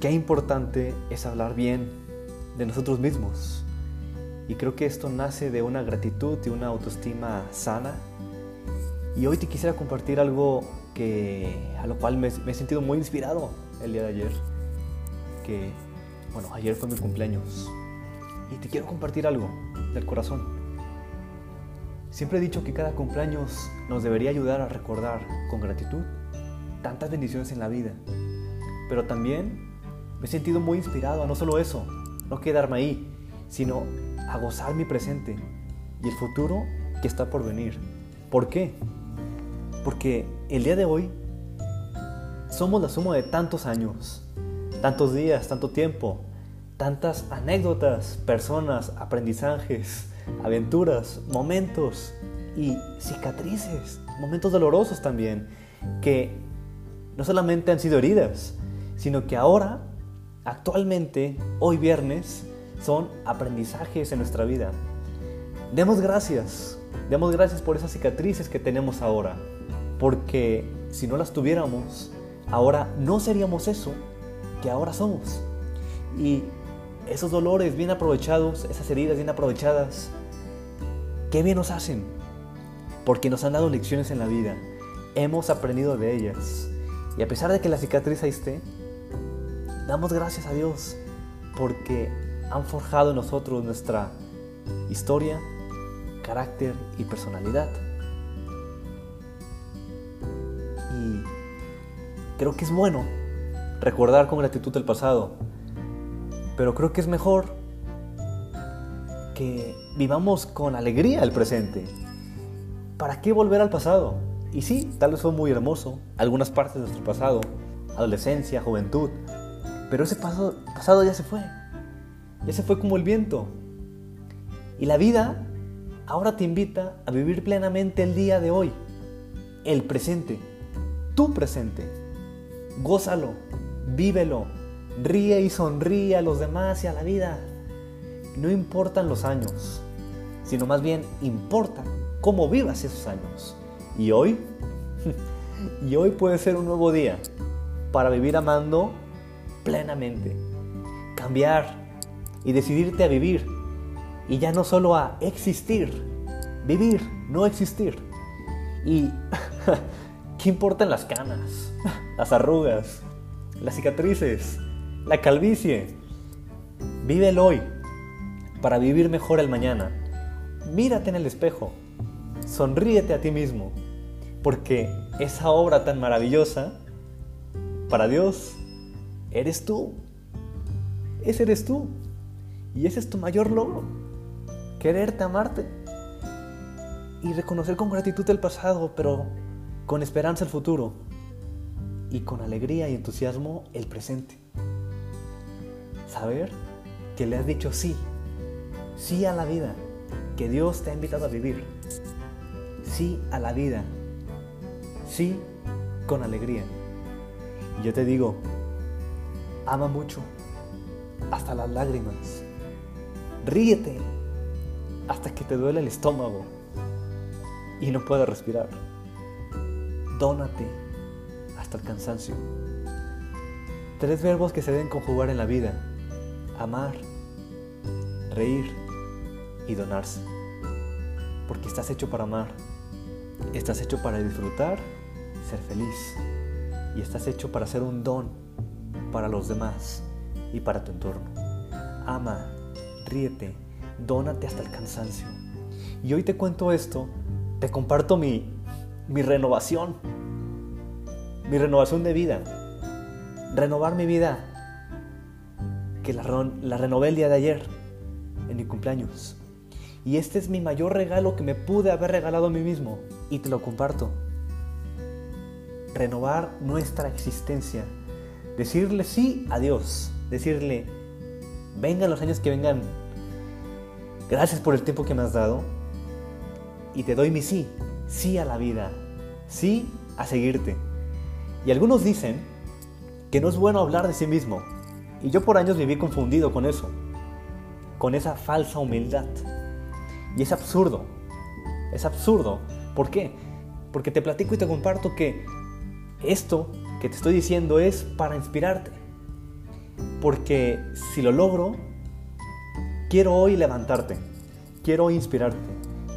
qué importante es hablar bien de nosotros mismos. Y creo que esto nace de una gratitud y una autoestima sana. Y hoy te quisiera compartir algo que, a lo cual me, me he sentido muy inspirado el día de ayer. Que, bueno, ayer fue mi cumpleaños. Y te quiero compartir algo del corazón. Siempre he dicho que cada cumpleaños nos debería ayudar a recordar con gratitud tantas bendiciones en la vida. Pero también me he sentido muy inspirado a no solo eso, no quedarme ahí, sino a gozar mi presente y el futuro que está por venir. ¿Por qué? Porque el día de hoy somos la suma de tantos años, tantos días, tanto tiempo, tantas anécdotas, personas, aprendizajes, aventuras, momentos y cicatrices, momentos dolorosos también, que no solamente han sido heridas, sino que ahora, actualmente, hoy viernes, son aprendizajes en nuestra vida. Demos gracias, demos gracias por esas cicatrices que tenemos ahora, porque si no las tuviéramos, ahora no seríamos eso que ahora somos. Y esos dolores bien aprovechados, esas heridas bien aprovechadas, qué bien nos hacen, porque nos han dado lecciones en la vida, hemos aprendido de ellas. Y a pesar de que la cicatriz ahí esté, damos gracias a Dios porque han forjado en nosotros nuestra historia, carácter y personalidad. Y creo que es bueno recordar con gratitud el pasado, pero creo que es mejor que vivamos con alegría el presente. ¿Para qué volver al pasado? Y sí, tal vez fue muy hermoso, algunas partes de nuestro pasado, adolescencia, juventud, pero ese pasado, pasado ya se fue, ya se fue como el viento. Y la vida ahora te invita a vivir plenamente el día de hoy, el presente, tu presente. Gózalo, vívelo, ríe y sonríe a los demás y a la vida. No importan los años, sino más bien importa cómo vivas esos años. Y hoy, y hoy puede ser un nuevo día para vivir amando plenamente. Cambiar y decidirte a vivir. Y ya no solo a existir. Vivir, no existir. Y ¿qué importan las canas? Las arrugas, las cicatrices, la calvicie. Vive el hoy para vivir mejor el mañana. Mírate en el espejo. Sonríete a ti mismo porque esa obra tan maravillosa, para Dios, eres tú. Ese eres tú. Y ese es tu mayor logro. Quererte, amarte. Y reconocer con gratitud el pasado, pero con esperanza el futuro. Y con alegría y entusiasmo el presente. Saber que le has dicho sí. Sí a la vida que Dios te ha invitado a vivir. Sí a la vida sí, con alegría. Y yo te digo, ama mucho, hasta las lágrimas. Ríete hasta que te duele el estómago y no puedas respirar. Dónate hasta el cansancio. Tres verbos que se deben conjugar en la vida. Amar, reír y donarse. Porque estás hecho para amar. Estás hecho para disfrutar ser feliz y estás hecho para ser un don para los demás y para tu entorno. Ama, ríete, dónate hasta el cansancio. Y hoy te cuento esto, te comparto mi, mi renovación, mi renovación de vida. Renovar mi vida, que la, la renové el día de ayer, en mi cumpleaños. Y este es mi mayor regalo que me pude haber regalado a mí mismo y te lo comparto renovar nuestra existencia, decirle sí a Dios, decirle, vengan los años que vengan, gracias por el tiempo que me has dado y te doy mi sí, sí a la vida, sí a seguirte. Y algunos dicen que no es bueno hablar de sí mismo, y yo por años viví confundido con eso, con esa falsa humildad. Y es absurdo, es absurdo. ¿Por qué? Porque te platico y te comparto que esto que te estoy diciendo es para inspirarte. porque si lo logro, quiero hoy levantarte, quiero hoy inspirarte,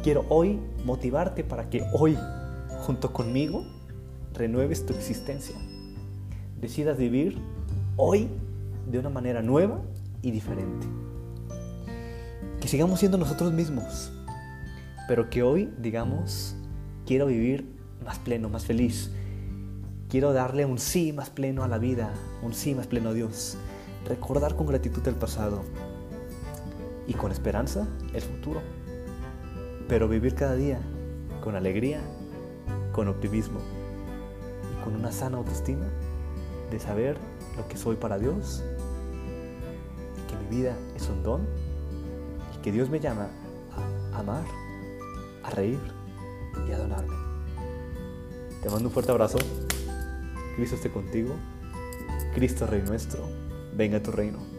quiero hoy motivarte para que hoy, junto conmigo, renueves tu existencia. Decidas vivir hoy de una manera nueva y diferente. Que sigamos siendo nosotros mismos, pero que hoy digamos, quiero vivir más pleno, más feliz. Quiero darle un sí más pleno a la vida, un sí más pleno a Dios. Recordar con gratitud el pasado y con esperanza el futuro. Pero vivir cada día con alegría, con optimismo y con una sana autoestima de saber lo que soy para Dios que mi vida es un don y que Dios me llama a amar, a reír y a donarme. Te mando un fuerte abrazo. Cristo esté contigo. Cristo Rey nuestro. Venga a tu reino.